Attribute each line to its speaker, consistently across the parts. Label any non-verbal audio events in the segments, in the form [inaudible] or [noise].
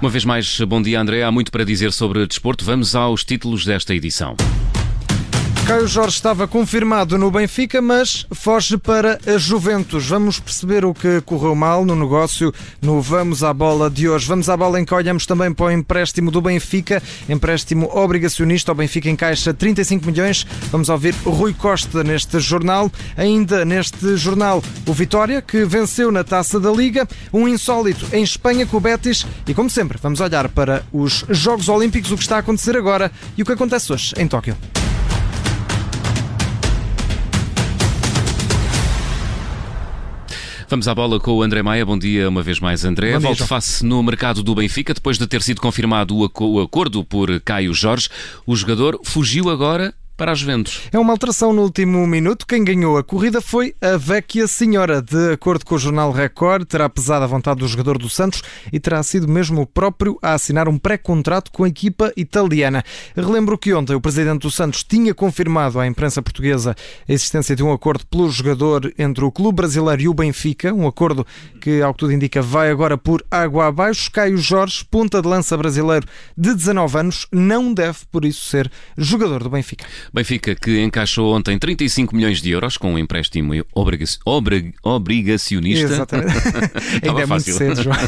Speaker 1: Uma vez mais, bom dia André. Há muito para dizer sobre desporto. Vamos aos títulos desta edição.
Speaker 2: Caio Jorge estava confirmado no Benfica, mas foge para a Juventus. Vamos perceber o que correu mal no negócio no Vamos à Bola de hoje. Vamos à bola em que olhamos também para o empréstimo do Benfica, empréstimo obrigacionista. O Benfica encaixa 35 milhões. Vamos ouvir Rui Costa neste jornal. Ainda neste jornal, o Vitória, que venceu na taça da Liga, um insólito em Espanha com o Betis. E como sempre, vamos olhar para os Jogos Olímpicos, o que está a acontecer agora e o que acontece hoje em Tóquio.
Speaker 1: Vamos à bola com o André Maia. Bom dia uma vez mais, André. Volta face no mercado do Benfica depois de ter sido confirmado o acordo por Caio Jorge. O jogador fugiu agora para as Juventus.
Speaker 2: É uma alteração no último minuto. Quem ganhou a corrida foi a Vecchia Senhora. De acordo com o jornal Record, terá pesado a vontade do jogador do Santos e terá sido mesmo o próprio a assinar um pré-contrato com a equipa italiana. Relembro que ontem o presidente do Santos tinha confirmado à imprensa portuguesa a existência de um acordo pelo jogador entre o clube brasileiro e o Benfica, um acordo que, ao que tudo indica, vai agora por água abaixo. Caio Jorge, ponta de lança brasileiro de 19 anos, não deve por isso ser jogador do Benfica.
Speaker 1: Benfica que encaixou ontem 35 milhões de euros com um empréstimo obrigacionista.
Speaker 2: Exatamente. [laughs] Ainda é muito cedo, João. [laughs]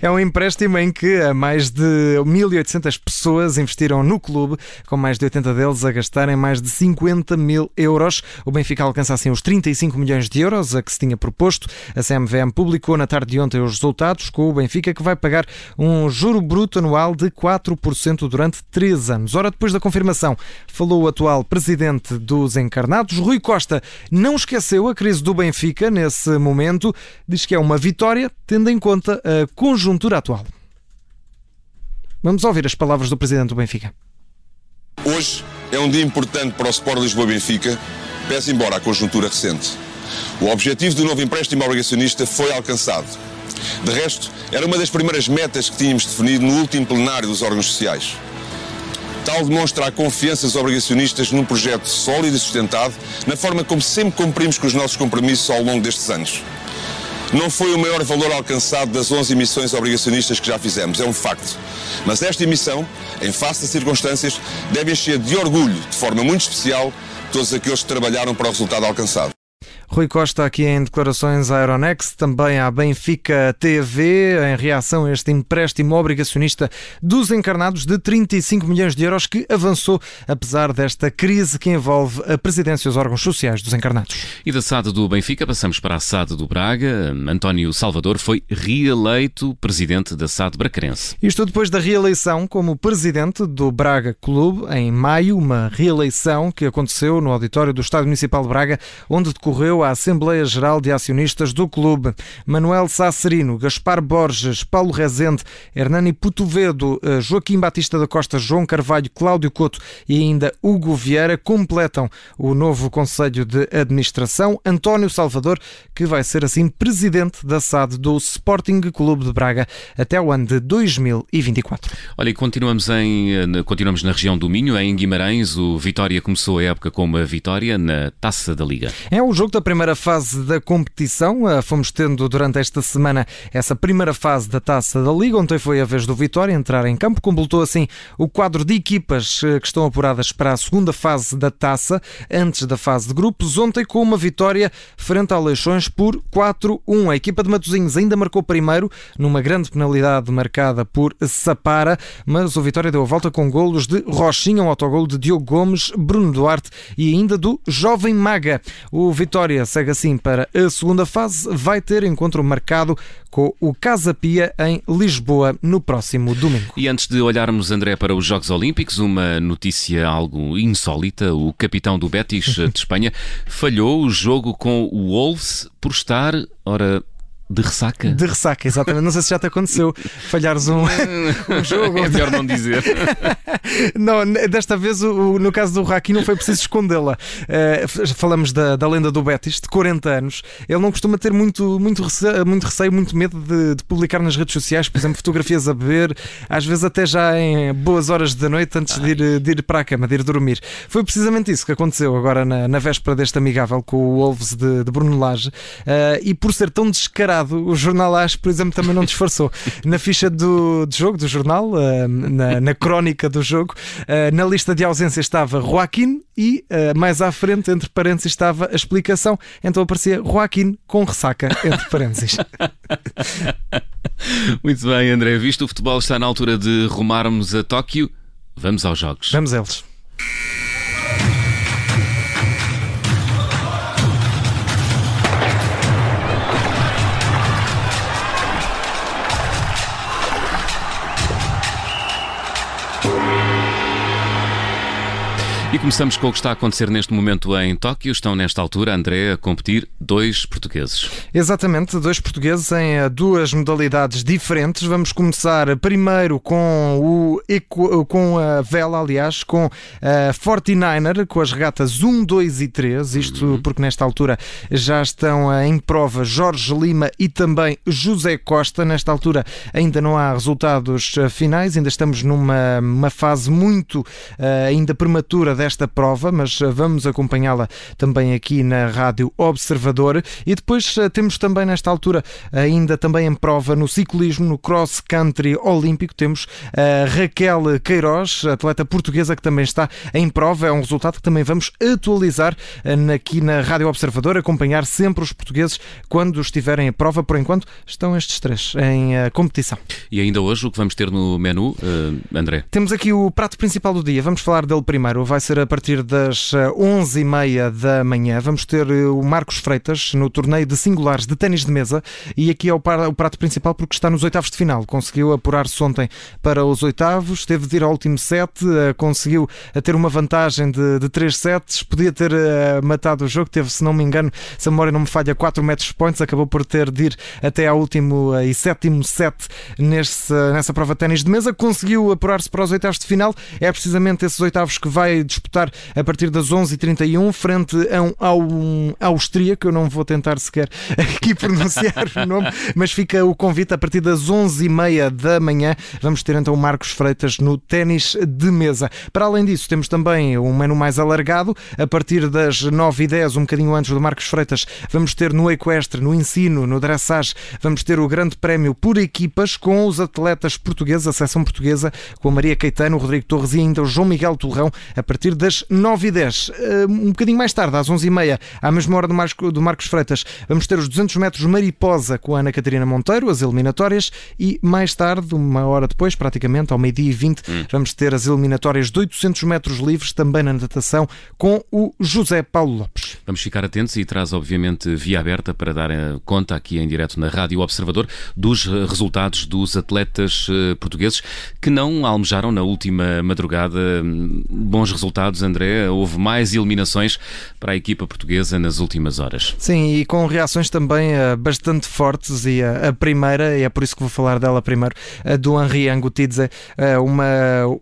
Speaker 2: É um empréstimo em que mais de 1.800 pessoas investiram no clube, com mais de 80 deles a gastarem mais de 50 mil euros. O Benfica alcança assim os 35 milhões de euros a que se tinha proposto. A CMVM publicou na tarde de ontem os resultados, com o Benfica que vai pagar um juro bruto anual de 4% durante 3 anos. Ora, depois da confirmação, falou o atual atual presidente dos Encarnados. Rui Costa não esqueceu a crise do Benfica nesse momento, diz que é uma vitória, tendo em conta a conjuntura atual. Vamos ouvir as palavras do presidente do Benfica.
Speaker 3: Hoje é um dia importante para o Sport Lisboa-Benfica, pese embora a conjuntura recente. O objetivo do novo empréstimo obrigacionista foi alcançado. De resto, era uma das primeiras metas que tínhamos definido no último plenário dos órgãos sociais. Tal demonstra a confiança dos obrigacionistas num projeto sólido e sustentado, na forma como sempre cumprimos com os nossos compromissos ao longo destes anos. Não foi o maior valor alcançado das 11 emissões obrigacionistas que já fizemos, é um facto. Mas esta emissão, em face das circunstâncias, deve encher de orgulho, de forma muito especial, todos aqueles que trabalharam para o resultado alcançado.
Speaker 2: Rui Costa aqui em declarações à Aeronex, também à Benfica TV, em reação a este empréstimo obrigacionista dos encarnados de 35 milhões de euros que avançou apesar desta crise que envolve a presidência e os órgãos sociais dos encarnados.
Speaker 1: E da SAD do Benfica passamos para a SAD do Braga. António Salvador foi reeleito presidente da SAD Bracarense.
Speaker 2: Isto depois da reeleição como presidente do Braga Clube em maio, uma reeleição que aconteceu no auditório do Estádio Municipal de Braga, onde decorreu à Assembleia Geral de Acionistas do clube. Manuel Sacerino, Gaspar Borges, Paulo Rezende, Hernani Putovedo, eh, Joaquim Batista da Costa, João Carvalho, Cláudio Couto e ainda Hugo Vieira completam o novo Conselho de Administração. António Salvador, que vai ser assim presidente da SAD do Sporting Clube de Braga até o ano de 2024.
Speaker 1: Olha, e continuamos, em, eh, continuamos na região do Minho, em Guimarães. O Vitória começou a época com uma vitória na Taça da Liga.
Speaker 2: É o jogo da primeira fase da competição. Ah, fomos tendo durante esta semana essa primeira fase da taça da Liga. Ontem foi a vez do Vitória entrar em campo. Completou assim o quadro de equipas ah, que estão apuradas para a segunda fase da taça, antes da fase de grupos. Ontem com uma vitória frente ao Leixões por 4-1. A equipa de Matosinhos ainda marcou primeiro, numa grande penalidade marcada por Sapara, mas o Vitória deu a volta com golos de Rochinha, um autogolo de Diogo Gomes, Bruno Duarte e ainda do Jovem Maga. O Vitória segue assim para a segunda fase. Vai ter encontro marcado com o Casa Pia em Lisboa no próximo domingo.
Speaker 1: E antes de olharmos, André, para os Jogos Olímpicos, uma notícia algo insólita: o capitão do Betis de Espanha [laughs] falhou o jogo com o Wolves por estar, ora, de ressaca?
Speaker 2: De ressaca, exatamente. Não sei se já te aconteceu falhares um, [laughs] um jogo.
Speaker 1: É melhor não dizer. [laughs]
Speaker 2: não, desta vez, o, no caso do Raki, não foi preciso escondê-la. Uh, falamos da, da lenda do Betis, de 40 anos. Ele não costuma ter muito, muito, receio, muito, receio, muito medo de, de, publicar nas redes sociais, por exemplo, fotografias a beber, às vezes até já em boas horas da noite, antes de ir, de ir para a cama, de ir dormir. Foi precisamente isso que aconteceu agora na, na véspera deste amigável com o Wolves de, de Bruno Lage. Uh, e por ser tão descarado O jornal As, por exemplo, também não disfarçou. [laughs] Na ficha do, do jogo, do jornal, na, na, crónica do jogo, uh, na lista de ausência estava Joaquim e uh, mais à frente, entre parênteses, estava a explicação. Então aparecia Joaquim com ressaca, entre parênteses. [laughs]
Speaker 1: Muito bem, André. Visto o futebol está na altura de rumarmos a Tóquio, vamos aos jogos.
Speaker 2: Vamos a eles.
Speaker 1: E começamos com o que está a acontecer neste momento em Tóquio. Estão nesta altura, André, a competir dois portugueses.
Speaker 2: Exatamente, dois portugueses em eh, duas modalidades diferentes. Vamos começar primeiro com o com a vela, aliás, com a 49er, com as regatas 1, 2 e 3. Isto uhum. porque nesta altura já estão eh, em prova Jorge Lima e também José Costa. Nesta altura ainda não há resultados eh, finais, ainda estamos numa fase muito ainda prematura desta prova, mas eh, vamos acompanhá-la também aqui na Rádio Observador. E depois eh, temos também nesta altura, ainda também em prova no ciclismo, no cross country olímpico, temos a Raquel Queiroz, atleta portuguesa que também está em prova. É um resultado que também vamos atualizar eh, aqui na Rádio Observador, acompanhar sempre os portugueses quando estiverem em prova. Por enquanto, estão estes três em competição.
Speaker 1: E ainda hoje o que vamos ter no menu, André?
Speaker 2: Temos aqui o prato principal do dia. Vamos falar dele primeiro. Vai ser a partir das 11h30 eh, da manhã. Vamos ter eh, o Marcos Freitas no torneio de singulares de ténis de mesa e aqui é o prato principal porque está nos oitavos de final. Conseguiu apurar-se ontem para os oitavos, teve de ir ao último set, eh, conseguiu ter uma vantagem de, de 3 sets, podia ter matado o jogo, teve, se não me engano, se a memória não me falha, 4 match points, acabou por ter de ir até ao último e sétimo set nesse, nessa prova de ténis de mesa, conseguiu apurar-se para os oitavos de final. É precisamente esses oitavos que vai a partir das 11h31, frente a um, austríaco. Eu não vou tentar sequer [laughs] aqui pronunciar o nome, mas fica o convite a partir das 11h30 da manhã. Vamos ter então o Marcos Freitas no ténis de mesa. Para além disso, temos também um menu mais alargado. A partir das 9h10, um bocadinho antes do Marcos Freitas, vamos ter no equestre, no ensino, no dressage, vamos ter o grande prémio por equipas com os atletas portugueses, a seção portuguesa, com a Maria Caetano, o Rodrigo Torres e ainda o João Miguel Torrão, a partir das 9 e 10 eh, Um bocadinho mais tarde, às 11h30, à mesma hora do Marcos, do Marcos Freitas, vamos ter os 200 metros mariposa com a Ana Catarina Monteiro, as eliminatórias, e mais tarde, uma hora depois, praticamente, ao meio-dia e 20, hum. vamos ter as eliminatórias de 800 metros livres, também na natação, com o José Paulo Lopes.
Speaker 1: Vamos ficar atentos e traz, obviamente, via aberta para dar eh, conta aqui em direto na Rádio Observador dos eh, resultados dos atletas portugueses que não almejaram na última madrugada hum, bons resultados, André. Houve mais eliminações para a equipa portuguesa nas últimas horas.
Speaker 2: Sim, e com reações também uh, bastante fortes. E uh, a primeira, e é por isso que vou falar dela primeiro, a do Henri Angutidze, uma,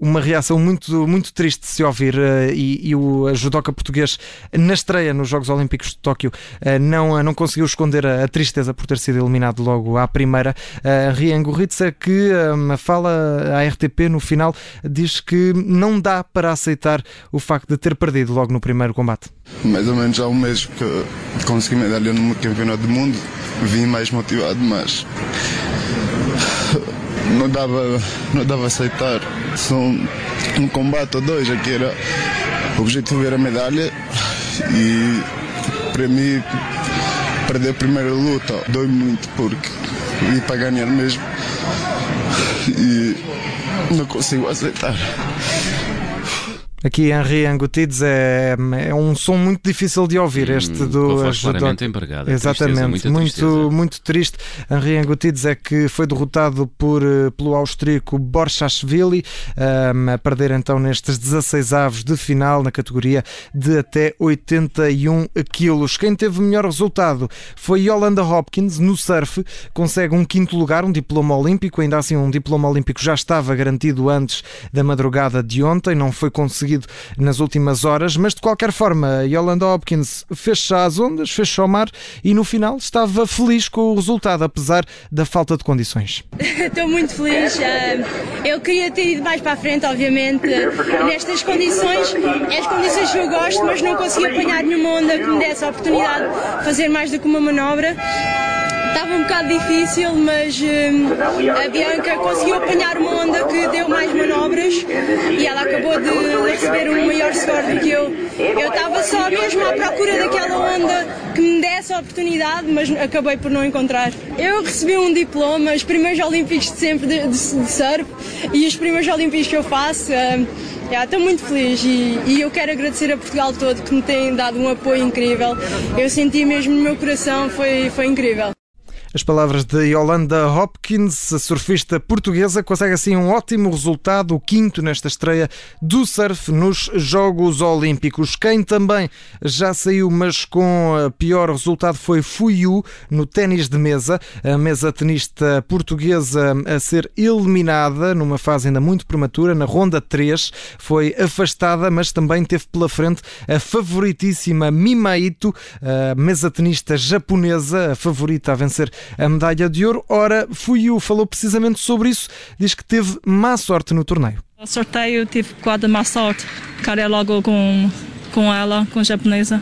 Speaker 2: uma reação muito, muito triste de se ouvir. E, e, o judoca português, na estreia nos Jogos Olímpicos de Tóquio, não, não conseguiu esconder a, a, tristeza por ter sido eliminado logo à primeira. Henri Angutidze, que fala à RTP no final, diz que não dá para aceitar o facto de ter perdido logo no primeiro combate?
Speaker 4: Mais ou menos há um mês que consegui medalha no Campeonato do Mundo, vim mais motivado, mas não dava, não dava aceitar. São um combate ou dois, aqui era o objetivo era a medalha e para mim perder a primeira luta dói muito porque vim para ganhar mesmo e não consigo aceitar.
Speaker 2: Aqui Henri Angutides é, é um som muito difícil de ouvir
Speaker 1: hum,
Speaker 2: este do
Speaker 1: empregada.
Speaker 2: Exatamente,
Speaker 1: tristeza,
Speaker 2: muito, muito triste. Henri Angutides é que foi derrotado por, eh, pelo austríaco Borchashvili um, a perder então nestes 16 avos de final na categoria de até 81 quilos. Quem teve melhor resultado foi Yolanda Hopkins no surf, consegue um quinto lugar, um diploma olímpico, ainda assim um diploma olímpico já estava garantido antes da madrugada de ontem, não foi conseguido nas últimas horas, mas de qualquer forma, Yolanda Hopkins fez-se às ondas, fez-se ao mar e no final estava feliz com o resultado, apesar da falta de condições. [laughs]
Speaker 5: Estou muito feliz. Ah, eu queria ter ido mais para a frente, obviamente. Nestas condições, é as condições que eu gosto, mas não consegui apanhar nenhuma onda que me desse a oportunidade de fazer mais do que uma manobra Estava um bocado difícil, mas uh, a Bianca conseguiu apanhar uma onda que deu mais e ela acabou de receber um maior score do que eu. Eu estava só mesmo à procura daquela onda que me desse a oportunidade, mas acabei por não encontrar. Eu recebi um diploma, os primeiros Olímpicos de sempre de, de, de surf e os primeiros Olímpicos que eu faço. Uh, Yeah, estou muito feliz e, e, eu quero agradecer a Portugal todo que me tem dado um apoio incrível. Eu senti mesmo no meu coração, foi, foi incrível.
Speaker 2: As palavras de Yolanda Hopkins, a surfista portuguesa, consegue assim um ótimo resultado, o quinto nesta estreia do surf nos Jogos Olímpicos. Quem também já saiu, mas com pior resultado, foi Fuyu no ténis de mesa. A mesa tenista portuguesa a ser eliminada numa fase ainda muito prematura, na ronda 3, foi afastada, mas também teve pela frente a favoritíssima Mimaito, a mesa tenista japonesa, a favorita a vencer a medalha de ouro. Ora, Fuyu falou precisamente sobre isso, diz que teve má sorte no torneio.
Speaker 6: O sorteio tive quase má sorte, cara logo com com ela, com a japonesa.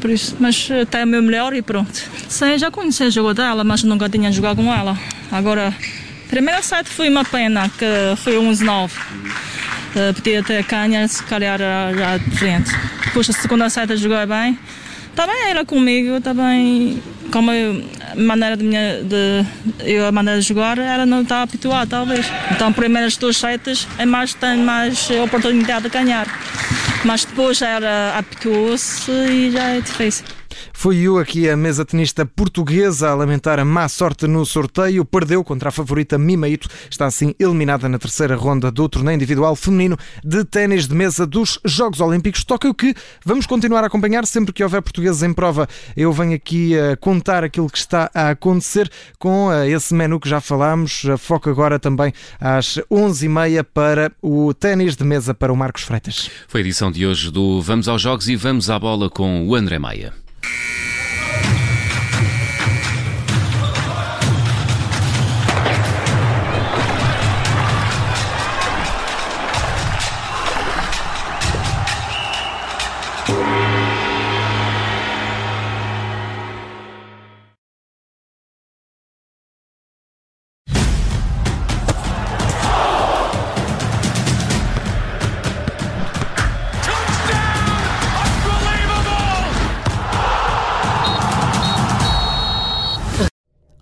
Speaker 6: Por isso, mas até o meu melhor e pronto. Sim, já conheci o jogo dela, mas nunca tinha jogado com ela. Agora, primeira set foi uma pena, que foi 11-9. Uh, podia ter canha, se calhar já diferente. Depois a segunda set joguei bem. Também ela comigo, também como a maneira de minha de eu a maneira de jogar ela não está habituada talvez. Então primeiras duas sets é mais tem mais oportunidade de ganhar. Mas depois ela habituou-se e já é difícil
Speaker 2: foi eu aqui a mesa tenista portuguesa a lamentar a má sorte no sorteio. Perdeu contra a favorita Mimaito. Está assim eliminada na terceira ronda do torneio individual feminino de ténis de mesa dos Jogos Olímpicos. Toca o que vamos continuar a acompanhar sempre que houver portugueses em prova. Eu venho aqui a contar aquilo que está a acontecer com eh, esse menu que já falámos. Foco agora também às 11h30 para o ténis de mesa para o Marcos Freitas.
Speaker 1: Foi a edição de hoje do Vamos aos Jogos e vamos à bola com o André Maia.